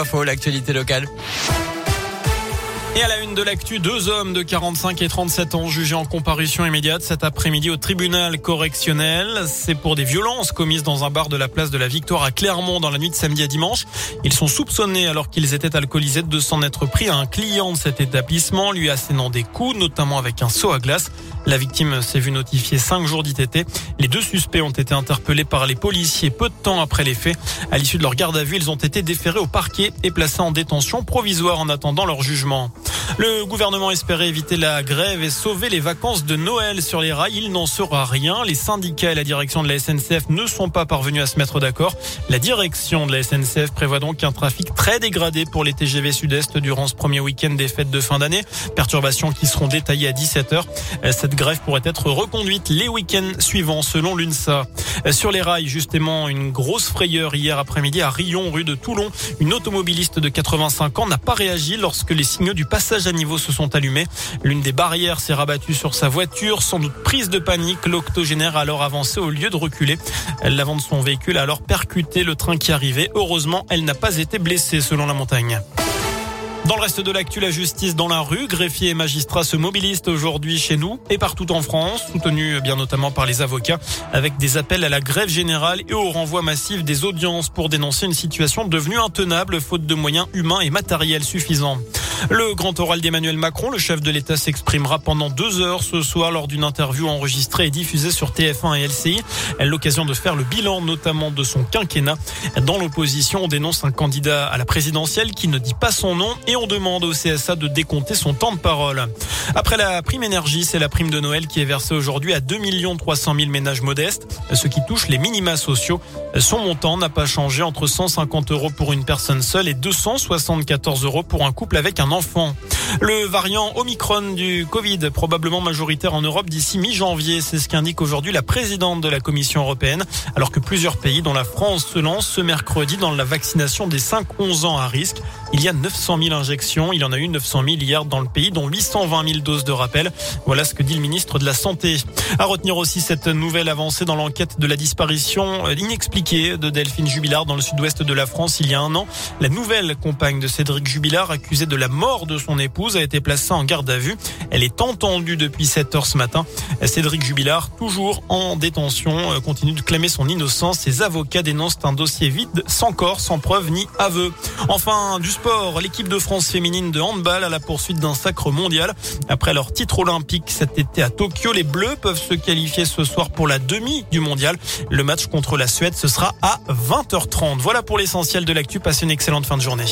Info, l'actualité locale. Et à la une de l'actu, deux hommes de 45 et 37 ans jugés en comparution immédiate cet après-midi au tribunal correctionnel. C'est pour des violences commises dans un bar de la place de la Victoire à Clermont dans la nuit de samedi à dimanche. Ils sont soupçonnés alors qu'ils étaient alcoolisés de s'en être pris à un client de cet établissement, lui assénant des coups, notamment avec un seau à glace. La victime s'est vue notifier cinq jours d'ITT. Les deux suspects ont été interpellés par les policiers peu de temps après les faits. À l'issue de leur garde à vue, ils ont été déférés au parquet et placés en détention provisoire en attendant leur jugement. Le gouvernement espérait éviter la grève et sauver les vacances de Noël sur les rails. Il n'en sera rien. Les syndicats et la direction de la SNCF ne sont pas parvenus à se mettre d'accord. La direction de la SNCF prévoit donc un trafic très dégradé pour les TGV Sud-Est durant ce premier week-end des fêtes de fin d'année. Perturbations qui seront détaillées à 17h. Cette grève pourrait être reconduite les week-ends suivants selon l'UNSA. Sur les rails, justement, une grosse frayeur hier après-midi à Rion, rue de Toulon. Une automobiliste de 85 ans n'a pas réagi lorsque les signaux du passage à niveau se sont allumés. L'une des barrières s'est rabattue sur sa voiture, sans doute prise de panique. L'octogénaire a alors avancé au lieu de reculer. L'avant de son véhicule a alors percuté le train qui arrivait. Heureusement, elle n'a pas été blessée selon la montagne. Dans le reste de l'actu, la justice dans la rue, greffiers et magistrats se mobilisent aujourd'hui chez nous et partout en France, soutenus bien notamment par les avocats, avec des appels à la grève générale et au renvoi massif des audiences pour dénoncer une situation devenue intenable faute de moyens humains et matériels suffisants. Le grand oral d'Emmanuel Macron, le chef de l'État s'exprimera pendant deux heures ce soir lors d'une interview enregistrée et diffusée sur TF1 et LCI. L'occasion de faire le bilan notamment de son quinquennat. Dans l'opposition, on dénonce un candidat à la présidentielle qui ne dit pas son nom et on demande au CSA de décompter son temps de parole. Après la prime énergie, c'est la prime de Noël qui est versée aujourd'hui à 2 300 000 ménages modestes, ce qui touche les minima sociaux. Son montant n'a pas changé entre 150 euros pour une personne seule et 274 euros pour un couple avec un enfant. Le variant Omicron du Covid, probablement majoritaire en Europe d'ici mi-janvier, c'est ce qu'indique aujourd'hui la présidente de la Commission européenne, alors que plusieurs pays, dont la France, se lancent ce mercredi dans la vaccination des 5-11 ans à risque. Il y a 900 000 injections, il y en a eu 900 000 hier dans le pays, dont 820 000 doses de rappel. Voilà ce que dit le ministre de la Santé. À retenir aussi cette nouvelle avancée dans l'enquête de la disparition inexpliquée de Delphine Jubilard dans le sud-ouest de la France il y a un an. La nouvelle compagne de Cédric Jubilard, accusée de la mort de son a été placée en garde à vue. Elle est entendue depuis 7 heures ce matin. Cédric Jubilard, toujours en détention, euh, continue de clamer son innocence. Ses avocats dénoncent un dossier vide, sans corps, sans preuve ni aveu. Enfin, du sport, l'équipe de France féminine de handball à la poursuite d'un sacre mondial. Après leur titre olympique cet été à Tokyo, les Bleus peuvent se qualifier ce soir pour la demi du mondial. Le match contre la Suède, ce sera à 20h30. Voilà pour l'essentiel de l'actu. Passez une excellente fin de journée.